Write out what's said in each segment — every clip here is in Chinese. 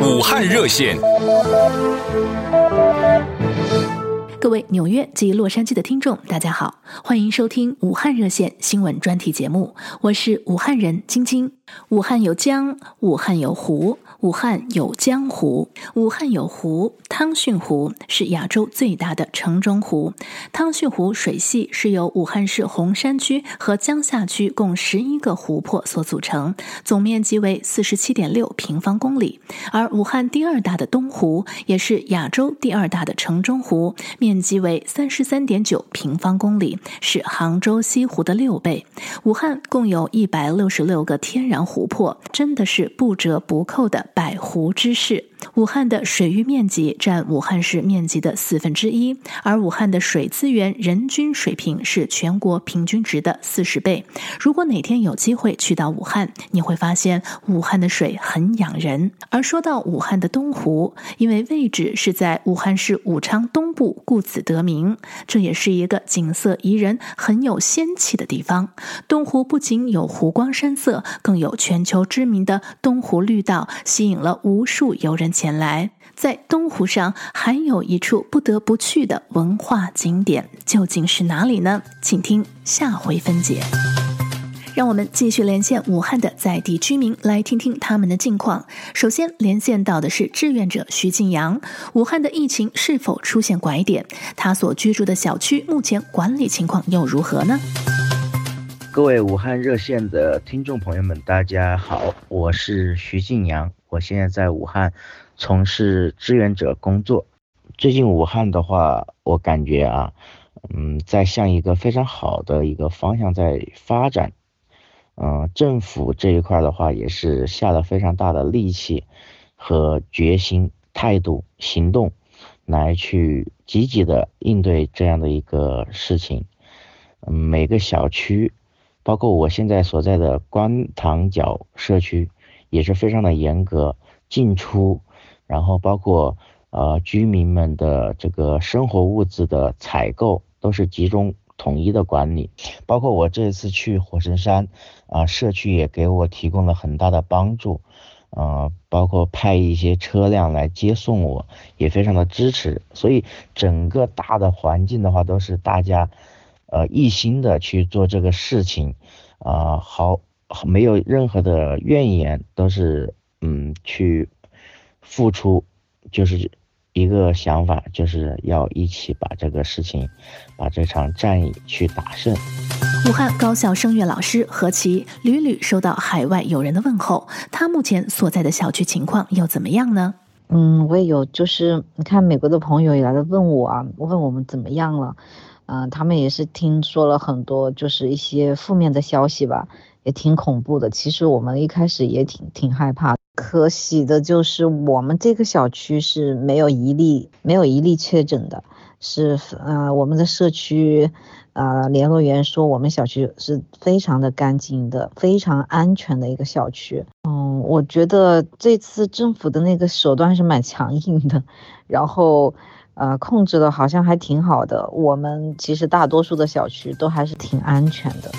武汉热线。各位纽约及洛杉矶的听众，大家好，欢迎收听武汉热线新闻专题节目，我是武汉人晶晶。武汉有江，武汉有湖。武汉有江湖，武汉有湖，汤逊湖是亚洲最大的城中湖。汤逊湖水系是由武汉市洪山区和江夏区共十一个湖泊所组成，总面积为四十七点六平方公里。而武汉第二大的东湖，也是亚洲第二大的城中湖，面积为三十三点九平方公里，是杭州西湖的六倍。武汉共有一百六十六个天然湖泊，真的是不折不扣的。百湖之市。武汉的水域面积占武汉市面积的四分之一，而武汉的水资源人均水平是全国平均值的四十倍。如果哪天有机会去到武汉，你会发现武汉的水很养人。而说到武汉的东湖，因为位置是在武汉市武昌东部，故此得名。这也是一个景色宜人、很有仙气的地方。东湖不仅有湖光山色，更有全球知名的东湖绿道，吸引了无数游人前来，在东湖上还有一处不得不去的文化景点，究竟是哪里呢？请听下回分解。让我们继续连线武汉的在地居民，来听听他们的近况。首先连线到的是志愿者徐静阳。武汉的疫情是否出现拐点？他所居住的小区目前管理情况又如何呢？各位武汉热线的听众朋友们，大家好，我是徐静阳。我现在在武汉从事志愿者工作。最近武汉的话，我感觉啊，嗯，在向一个非常好的一个方向在发展。嗯、政府这一块的话，也是下了非常大的力气和决心、态度、行动，来去积极的应对这样的一个事情。嗯，每个小区，包括我现在所在的观塘角社区。也是非常的严格进出，然后包括呃居民们的这个生活物资的采购都是集中统一的管理，包括我这次去火神山啊、社区也给我提供了很大的帮助，呃，包括派一些车辆来接送我，也非常的支持，所以整个大的环境的话都是大家呃一心的去做这个事情，啊、呃、好。没有任何的怨言，都是嗯去付出，就是一个想法，就是要一起把这个事情，把这场战役去打胜。武汉高校声乐老师何琪屡屡收到海外友人的问候，他目前所在的小区情况又怎么样呢？嗯，我也有，就是你看美国的朋友也来了问我啊，问我们怎么样了，嗯、他们也是听说了很多，就是一些负面的消息吧。也挺恐怖的，其实我们一开始也挺挺害怕。可喜的就是我们这个小区是没有一例没有一例确诊的，是呃我们的社区呃联络员说我们小区是非常的干净的，非常安全的一个小区。嗯，我觉得这次政府的那个手段是蛮强硬的，然后呃控制的好像还挺好的。我们其实大多数的小区都还是挺安全的。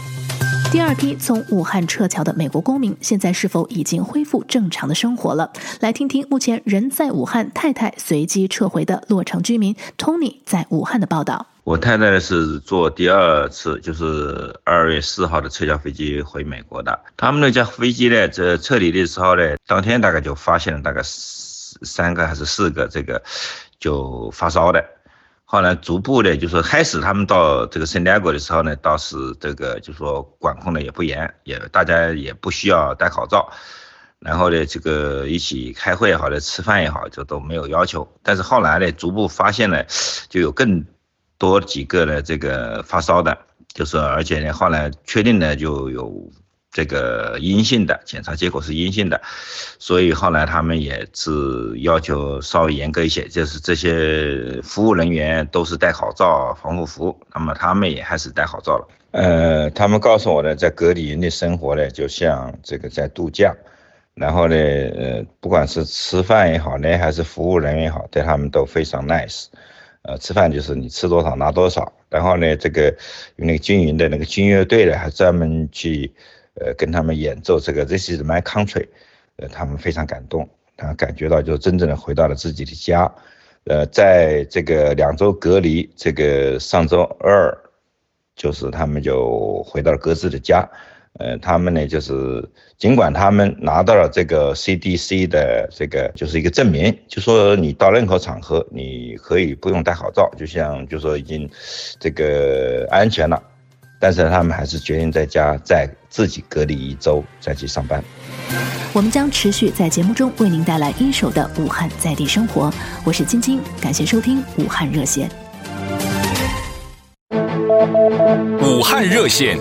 第二批从武汉撤侨的美国公民，现在是否已经恢复正常的生活了？来听听目前人在武汉、太太随机撤回的洛城居民 Tony 在武汉的报道。我太太是坐第二次，就是二月四号的撤侨飞机回美国的。他们那架飞机呢，这撤离的时候呢，当天大概就发现了大概三个还是四个这个就发烧的。后来逐步的，就是开始他们到这个圣地亚哥的时候呢，倒是这个就是说管控的也不严，也大家也不需要戴口罩，然后呢，这个一起开会也好，的吃饭也好，就都没有要求。但是后来呢，逐步发现呢，就有更多几个呢这个发烧的，就是而且呢，后来确定呢就有。这个阴性的检查结果是阴性的，所以后来他们也是要求稍微严格一些，就是这些服务人员都是戴口罩、防护服，那么他们也还是戴口罩了。呃，他们告诉我呢，在隔离营的生活呢，就像这个在度假，然后呢，呃，不管是吃饭也好呢，还是服务人员也好，对他们都非常 nice。呃，吃饭就是你吃多少拿多少，然后呢，这个那个军营的那个军乐队呢，还专门去。呃，跟他们演奏这个《This Is My Country》，呃，他们非常感动。他感觉到就真正的回到了自己的家。呃，在这个两周隔离，这个上周二，就是他们就回到了各自的家。呃，他们呢，就是尽管他们拿到了这个 CDC 的这个就是一个证明，就说你到任何场合你可以不用戴口罩，就像就说已经这个安全了，但是他们还是决定在家再自己隔离一周再去上班。我们将持续在节目中为您带来一手的武汉在地生活，我是晶晶，感谢收听武汉热线。武汉热线。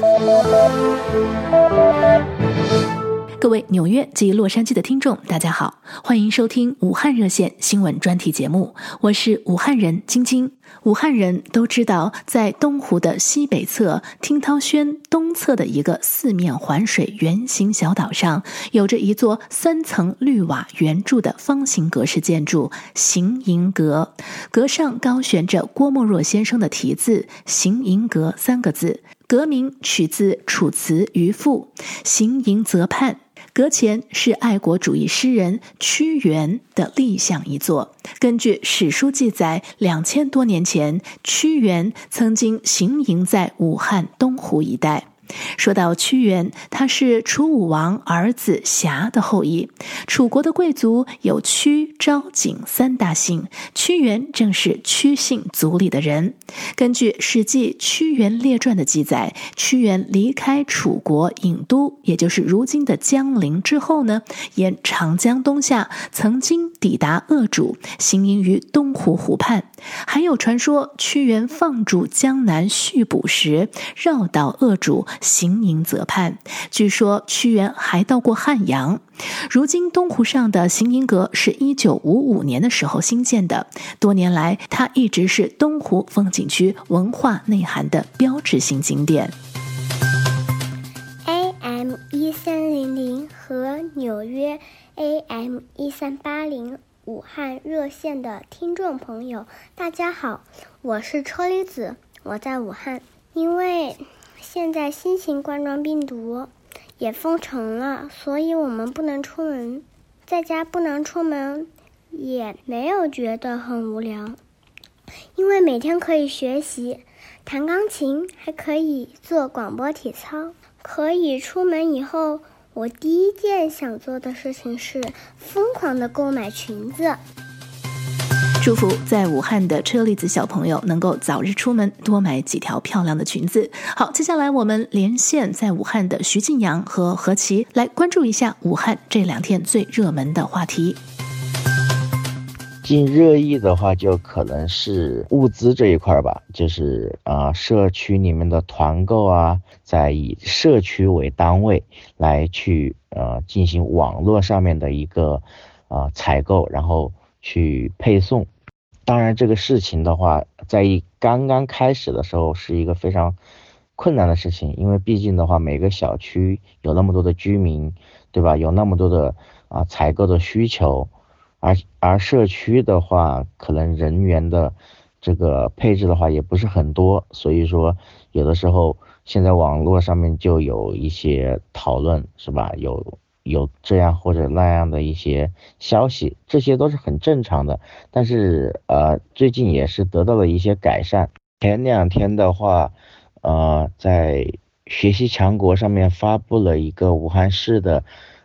各位纽约及洛杉矶的听众，大家好，欢迎收听武汉热线新闻专题节目，我是武汉人晶晶。武汉人都知道，在东湖的西北侧，听涛轩东侧的一个四面环水圆形小岛上，有着一座三层绿瓦圆柱的方形格式建筑——行营阁，阁上高悬着郭沫若先生的题字“行营阁”三个字，阁名取自《楚辞·渔父》，行营泽畔。阁前是爱国主义诗人屈原的立像一座。根据史书记载，两千多年前，屈原曾经行营在武汉东湖一带。说到屈原，他是楚武王儿子瑕的后裔。楚国的贵族有屈、昭、景三大姓，屈原正是屈姓族里的人。根据《史记·屈原列传》的记载，屈原离开楚国郢都，也就是如今的江陵之后呢，沿长江东下，曾经抵达鄂主，行营于东湖湖畔。还有传说，屈原放逐江南续捕时，绕岛鄂主。行吟泽畔，据说屈原还到过汉阳。如今东湖上的行吟阁是一九五五年的时候新建的，多年来它一直是东湖风景区文化内涵的标志性景点。AM 一三零零和纽约 AM 一三八零武汉热线的听众朋友，大家好，我是车厘子，我在武汉，因为。现在新型冠状病毒也封城了，所以我们不能出门，在家不能出门，也没有觉得很无聊，因为每天可以学习弹钢琴，还可以做广播体操。可以出门以后，我第一件想做的事情是疯狂的购买裙子。祝福在武汉的车厘子小朋友能够早日出门，多买几条漂亮的裙子。好，接下来我们连线在武汉的徐静阳和何琪，来关注一下武汉这两天最热门的话题。近热议的话，就可能是物资这一块吧，就是啊、呃，社区里面的团购啊，在以社区为单位来去呃进行网络上面的一个啊、呃、采购，然后。去配送，当然这个事情的话，在一刚刚开始的时候是一个非常困难的事情，因为毕竟的话，每个小区有那么多的居民，对吧？有那么多的啊采购的需求，而而社区的话，可能人员的这个配置的话也不是很多，所以说有的时候现在网络上面就有一些讨论，是吧？有。有这样或者那样的一些消息，这些都是很正常的。但是呃，最近也是得到了一些改善。前两天的话，呃，在学习强国上面发布了一个武汉市的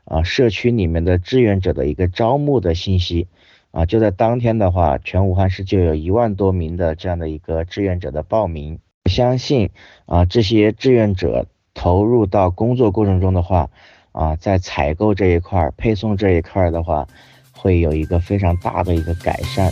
啊、呃、社区里面的志愿者的一个招募的信息啊、就在当天的话，全武汉市就有一万多名的这样的一个志愿者的报名。相信啊、这些志愿者投入到工作过程中的话。啊，在采购这一块、配送这一块的话，会有一个非常大的一个改善。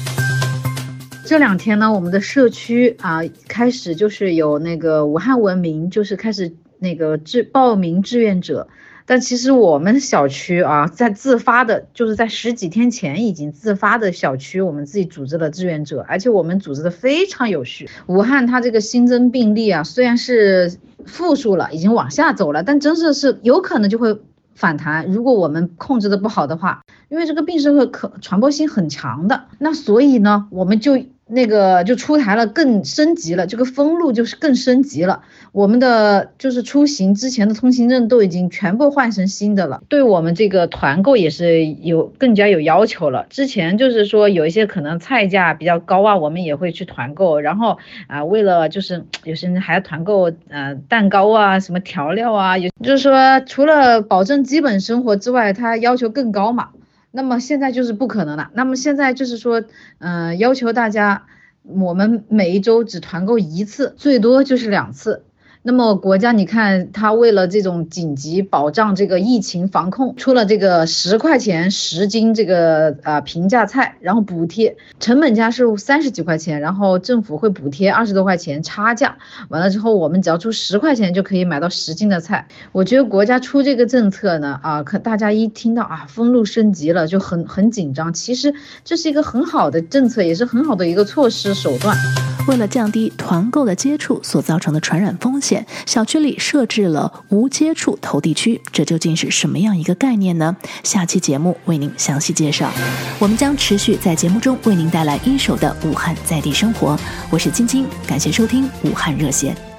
这两天呢，我们的社区啊，开始就是有那个武汉文明，就是开始那个志报名志愿者。但其实我们小区啊，在自发的，就是在十几天前已经自发的小区，我们自己组织了志愿者，而且我们组织的非常有序。武汉它这个新增病例啊，虽然是负数了，已经往下走了，但真的是有可能就会。反弹，如果我们控制的不好的话，因为这个病是会可传播性很强的，那所以呢，我们就那个就出台了更升级了，这个封路就是更升级了。我们的就是出行之前的通行证都已经全部换成新的了，对我们这个团购也是有更加有要求了。之前就是说有一些可能菜价比较高啊，我们也会去团购，然后啊，为了就是有些人还要团购呃蛋糕啊，什么调料啊，也就是说除了保证基本生活之外，他要求更高嘛。那么现在就是不可能了。那么现在就是说，嗯、要求大家，我们每一周只团购一次，最多就是两次。那么国家，你看，他为了这种紧急保障这个疫情防控，出了这个十块钱十斤这个呃平价菜，然后补贴成本价是三十几块钱，然后政府会补贴二十多块钱差价，完了之后我们只要出十块钱就可以买到十斤的菜。我觉得国家出这个政策呢，啊，可大家一听到啊封路升级了就很很紧张，其实这是一个很好的政策，也是很好的一个措施手段。为了降低团购的接触所造成的传染风险，小区里设置了无接触投递区，这究竟是什么样一个概念呢？下期节目为您详细介绍。我们将持续在节目中为您带来一手的武汉在地生活。我是晶晶，感谢收听武汉热线。